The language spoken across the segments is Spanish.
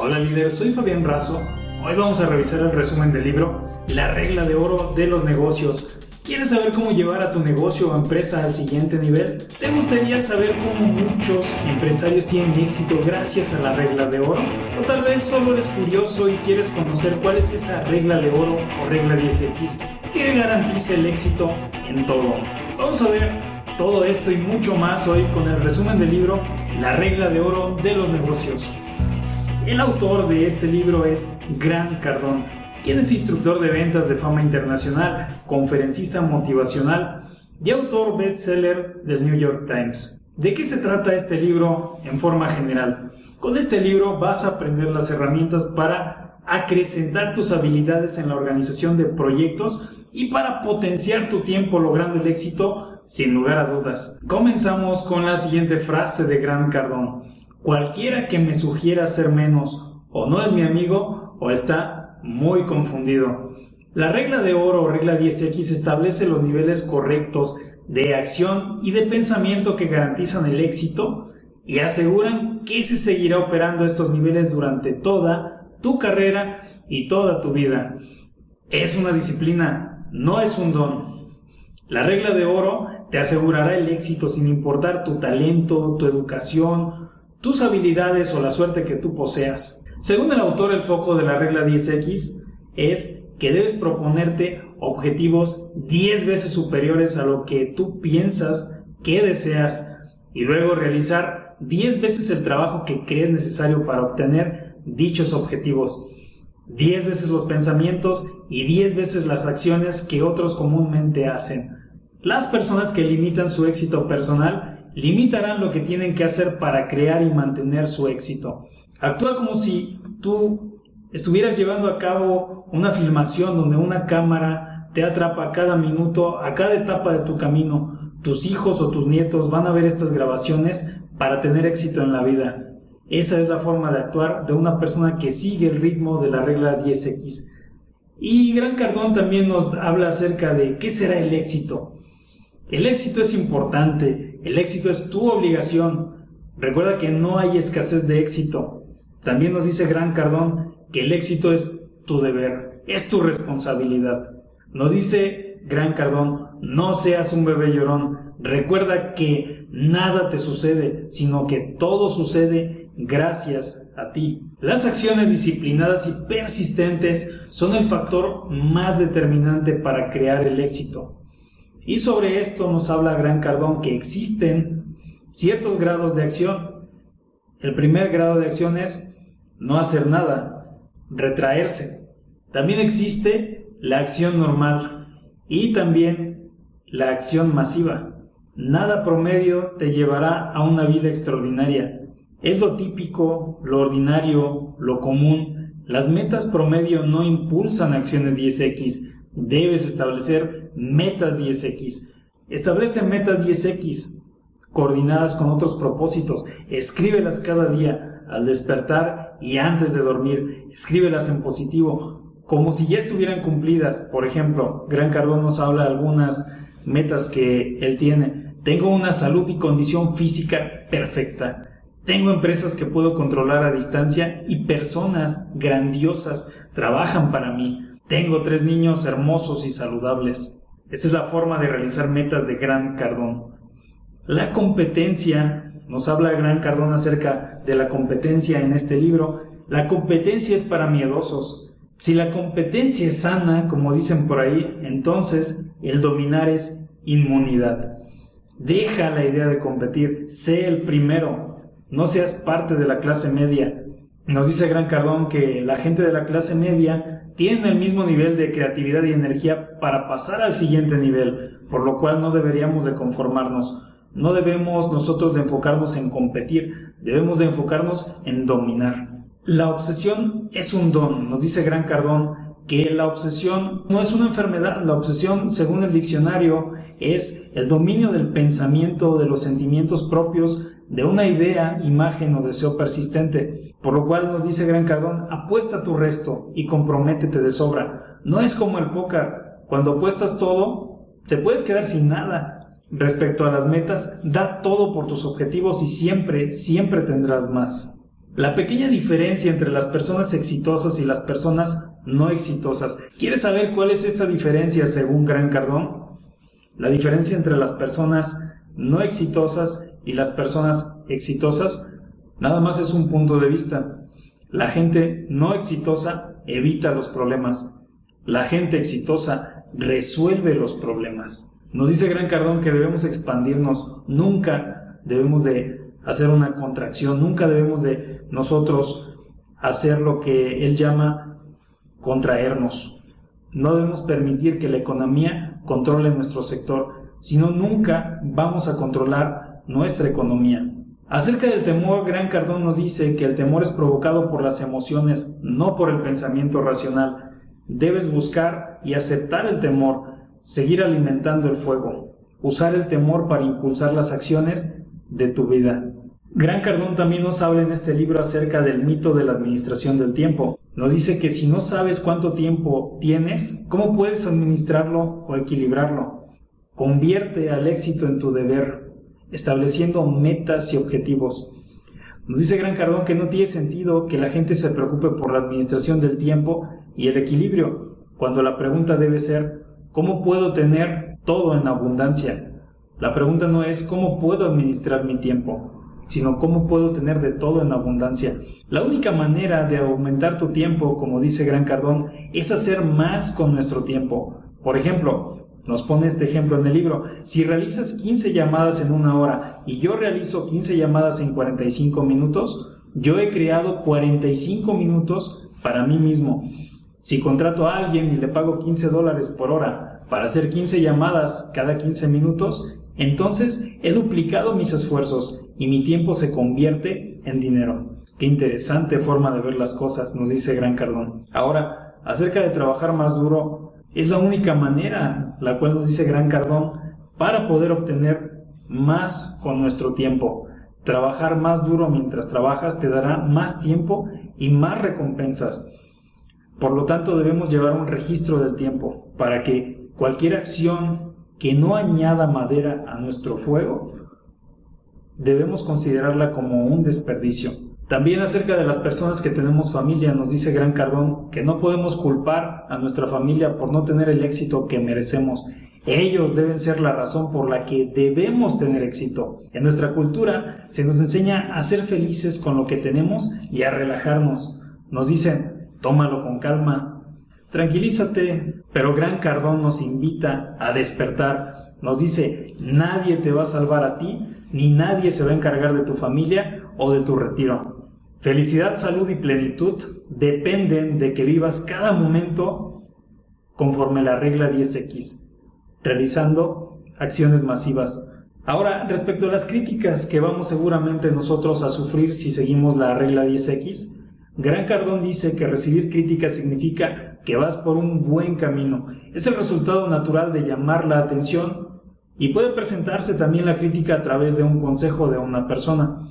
Hola líder, soy Fabián Razo. Hoy vamos a revisar el resumen del libro La regla de oro de los negocios. ¿Quieres saber cómo llevar a tu negocio o empresa al siguiente nivel? ¿Te gustaría saber cómo muchos empresarios tienen éxito gracias a la regla de oro? O tal vez solo eres curioso y quieres conocer cuál es esa regla de oro o regla 10X que garantiza el éxito en todo. Vamos a ver todo esto y mucho más hoy con el resumen del libro La regla de oro de los negocios. El autor de este libro es Grant Cardone, quien es instructor de ventas de fama internacional, conferencista motivacional y autor bestseller del New York Times. ¿De qué se trata este libro en forma general? Con este libro vas a aprender las herramientas para acrecentar tus habilidades en la organización de proyectos y para potenciar tu tiempo logrando el éxito sin lugar a dudas. Comenzamos con la siguiente frase de Grant Cardone. Cualquiera que me sugiera ser menos o no es mi amigo o está muy confundido. La regla de oro o regla 10X establece los niveles correctos de acción y de pensamiento que garantizan el éxito y aseguran que se seguirá operando estos niveles durante toda tu carrera y toda tu vida. Es una disciplina, no es un don. La regla de oro te asegurará el éxito sin importar tu talento, tu educación tus habilidades o la suerte que tú poseas. Según el autor, el foco de la regla 10X es que debes proponerte objetivos 10 veces superiores a lo que tú piensas que deseas y luego realizar 10 veces el trabajo que crees necesario para obtener dichos objetivos. 10 veces los pensamientos y 10 veces las acciones que otros comúnmente hacen. Las personas que limitan su éxito personal limitarán lo que tienen que hacer para crear y mantener su éxito. Actúa como si tú estuvieras llevando a cabo una filmación donde una cámara te atrapa a cada minuto, a cada etapa de tu camino. Tus hijos o tus nietos van a ver estas grabaciones para tener éxito en la vida. Esa es la forma de actuar de una persona que sigue el ritmo de la regla 10X. Y Gran Cardón también nos habla acerca de qué será el éxito. El éxito es importante, el éxito es tu obligación. Recuerda que no hay escasez de éxito. También nos dice Gran Cardón que el éxito es tu deber, es tu responsabilidad. Nos dice Gran Cardón, no seas un bebé llorón. Recuerda que nada te sucede, sino que todo sucede gracias a ti. Las acciones disciplinadas y persistentes son el factor más determinante para crear el éxito. Y sobre esto nos habla Gran Cardón que existen ciertos grados de acción. El primer grado de acción es no hacer nada, retraerse. También existe la acción normal y también la acción masiva. Nada promedio te llevará a una vida extraordinaria. Es lo típico, lo ordinario, lo común. Las metas promedio no impulsan acciones 10X. Debes establecer metas 10X. Establece metas 10X coordinadas con otros propósitos. Escríbelas cada día al despertar y antes de dormir. Escríbelas en positivo, como si ya estuvieran cumplidas. Por ejemplo, Gran Cardón nos habla de algunas metas que él tiene. Tengo una salud y condición física perfecta. Tengo empresas que puedo controlar a distancia y personas grandiosas trabajan para mí. Tengo tres niños hermosos y saludables. Esa es la forma de realizar metas de Gran Cardón. La competencia, nos habla Gran Cardón acerca de la competencia en este libro. La competencia es para miedosos. Si la competencia es sana, como dicen por ahí, entonces el dominar es inmunidad. Deja la idea de competir, sé el primero, no seas parte de la clase media. Nos dice Gran Cardón que la gente de la clase media tienen el mismo nivel de creatividad y energía para pasar al siguiente nivel, por lo cual no deberíamos de conformarnos. No debemos nosotros de enfocarnos en competir, debemos de enfocarnos en dominar. La obsesión es un don, nos dice Gran Cardón que la obsesión no es una enfermedad, la obsesión, según el diccionario, es el dominio del pensamiento, de los sentimientos propios, de una idea, imagen o deseo persistente. Por lo cual nos dice Gran Cardón, apuesta tu resto y comprométete de sobra. No es como el póker, cuando apuestas todo, te puedes quedar sin nada. Respecto a las metas, da todo por tus objetivos y siempre, siempre tendrás más. La pequeña diferencia entre las personas exitosas y las personas no exitosas. ¿Quieres saber cuál es esta diferencia según Gran Cardón? La diferencia entre las personas no exitosas y las personas exitosas nada más es un punto de vista. La gente no exitosa evita los problemas. La gente exitosa resuelve los problemas. Nos dice Gran Cardón que debemos expandirnos, nunca debemos de hacer una contracción, nunca debemos de nosotros hacer lo que él llama contraernos. No debemos permitir que la economía controle nuestro sector, sino nunca vamos a controlar nuestra economía. Acerca del temor, Gran Cardón nos dice que el temor es provocado por las emociones, no por el pensamiento racional. Debes buscar y aceptar el temor, seguir alimentando el fuego, usar el temor para impulsar las acciones de tu vida. Gran Cardón también nos habla en este libro acerca del mito de la administración del tiempo. Nos dice que si no sabes cuánto tiempo tienes, ¿cómo puedes administrarlo o equilibrarlo? Convierte al éxito en tu deber, estableciendo metas y objetivos. Nos dice Gran Cardón que no tiene sentido que la gente se preocupe por la administración del tiempo y el equilibrio, cuando la pregunta debe ser, ¿cómo puedo tener todo en abundancia? La pregunta no es cómo puedo administrar mi tiempo, sino cómo puedo tener de todo en abundancia. La única manera de aumentar tu tiempo, como dice Gran Cardón, es hacer más con nuestro tiempo. Por ejemplo, nos pone este ejemplo en el libro, si realizas 15 llamadas en una hora y yo realizo 15 llamadas en 45 minutos, yo he creado 45 minutos para mí mismo. Si contrato a alguien y le pago 15 dólares por hora para hacer 15 llamadas cada 15 minutos, entonces he duplicado mis esfuerzos y mi tiempo se convierte en dinero. Qué interesante forma de ver las cosas, nos dice Gran Cardón. Ahora, acerca de trabajar más duro, es la única manera, la cual nos dice Gran Cardón, para poder obtener más con nuestro tiempo. Trabajar más duro mientras trabajas te dará más tiempo y más recompensas. Por lo tanto, debemos llevar un registro del tiempo para que cualquier acción que no añada madera a nuestro fuego, debemos considerarla como un desperdicio. También acerca de las personas que tenemos familia, nos dice Gran Cardón que no podemos culpar a nuestra familia por no tener el éxito que merecemos. Ellos deben ser la razón por la que debemos tener éxito. En nuestra cultura se nos enseña a ser felices con lo que tenemos y a relajarnos. Nos dicen, tómalo con calma, Tranquilízate, pero Gran Cardón nos invita a despertar. Nos dice, nadie te va a salvar a ti, ni nadie se va a encargar de tu familia o de tu retiro. Felicidad, salud y plenitud dependen de que vivas cada momento conforme la regla 10X, realizando acciones masivas. Ahora, respecto a las críticas que vamos seguramente nosotros a sufrir si seguimos la regla 10X, Gran Cardón dice que recibir críticas significa que vas por un buen camino. Es el resultado natural de llamar la atención y puede presentarse también la crítica a través de un consejo de una persona.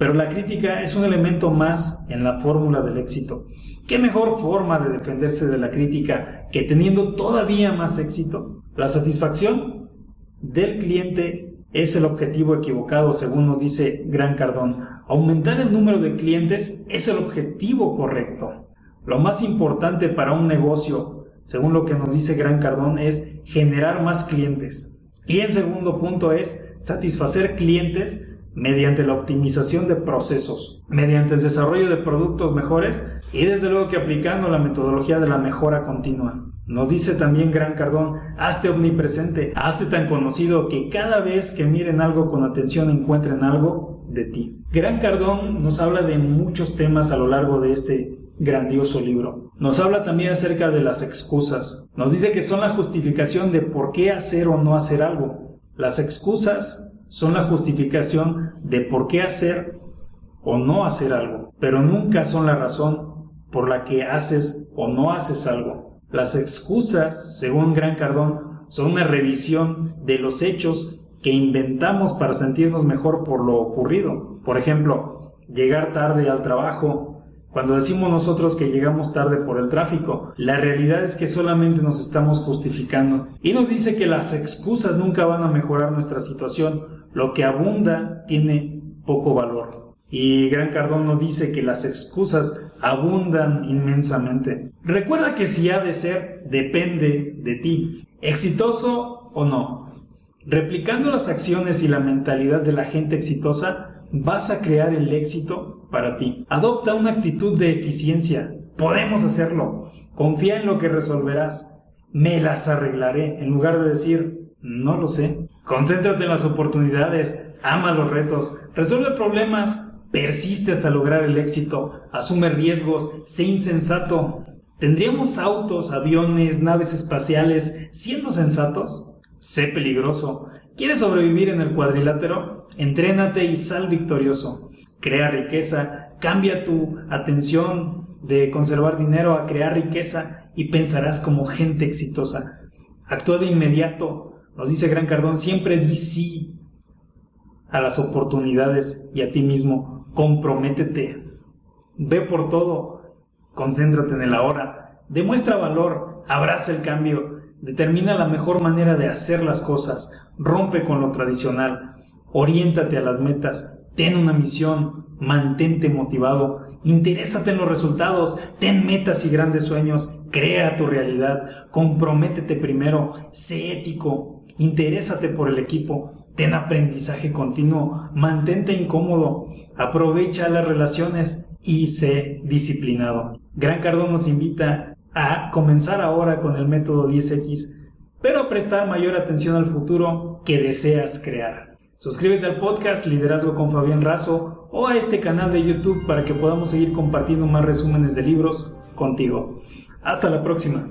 Pero la crítica es un elemento más en la fórmula del éxito. ¿Qué mejor forma de defenderse de la crítica que teniendo todavía más éxito? La satisfacción del cliente es el objetivo equivocado, según nos dice Gran Cardón. Aumentar el número de clientes es el objetivo correcto. Lo más importante para un negocio, según lo que nos dice Gran Cardón, es generar más clientes. Y en segundo punto es satisfacer clientes mediante la optimización de procesos, mediante el desarrollo de productos mejores y desde luego que aplicando la metodología de la mejora continua. Nos dice también Gran Cardón, hazte omnipresente, hazte tan conocido que cada vez que miren algo con atención encuentren algo de ti. Gran Cardón nos habla de muchos temas a lo largo de este grandioso libro. Nos habla también acerca de las excusas. Nos dice que son la justificación de por qué hacer o no hacer algo. Las excusas son la justificación de por qué hacer o no hacer algo, pero nunca son la razón por la que haces o no haces algo. Las excusas, según Gran Cardón, son una revisión de los hechos que inventamos para sentirnos mejor por lo ocurrido. Por ejemplo, llegar tarde al trabajo cuando decimos nosotros que llegamos tarde por el tráfico, la realidad es que solamente nos estamos justificando. Y nos dice que las excusas nunca van a mejorar nuestra situación. Lo que abunda tiene poco valor. Y Gran Cardón nos dice que las excusas abundan inmensamente. Recuerda que si ha de ser, depende de ti. Exitoso o no. Replicando las acciones y la mentalidad de la gente exitosa, vas a crear el éxito para ti. Adopta una actitud de eficiencia. Podemos hacerlo. Confía en lo que resolverás. Me las arreglaré, en lugar de decir, no lo sé. Concéntrate en las oportunidades, ama los retos, resuelve problemas, persiste hasta lograr el éxito, asume riesgos, sé insensato. ¿Tendríamos autos, aviones, naves espaciales siendo sensatos? Sé peligroso. ¿Quieres sobrevivir en el cuadrilátero? Entrénate y sal victorioso. Crea riqueza, cambia tu atención de conservar dinero a crear riqueza y pensarás como gente exitosa. Actúa de inmediato. Nos dice Gran Cardón, siempre di sí a las oportunidades y a ti mismo. Comprométete. Ve por todo. Concéntrate en el ahora. Demuestra valor. Abraza el cambio Determina la mejor manera de hacer las cosas, rompe con lo tradicional, oriéntate a las metas, ten una misión, mantente motivado, interésate en los resultados, ten metas y grandes sueños, crea tu realidad, comprométete primero, sé ético, interésate por el equipo, ten aprendizaje continuo, mantente incómodo, aprovecha las relaciones y sé disciplinado. Gran Cardón nos invita a comenzar ahora con el método 10X, pero prestar mayor atención al futuro que deseas crear. Suscríbete al podcast Liderazgo con Fabián Razo o a este canal de YouTube para que podamos seguir compartiendo más resúmenes de libros contigo. Hasta la próxima.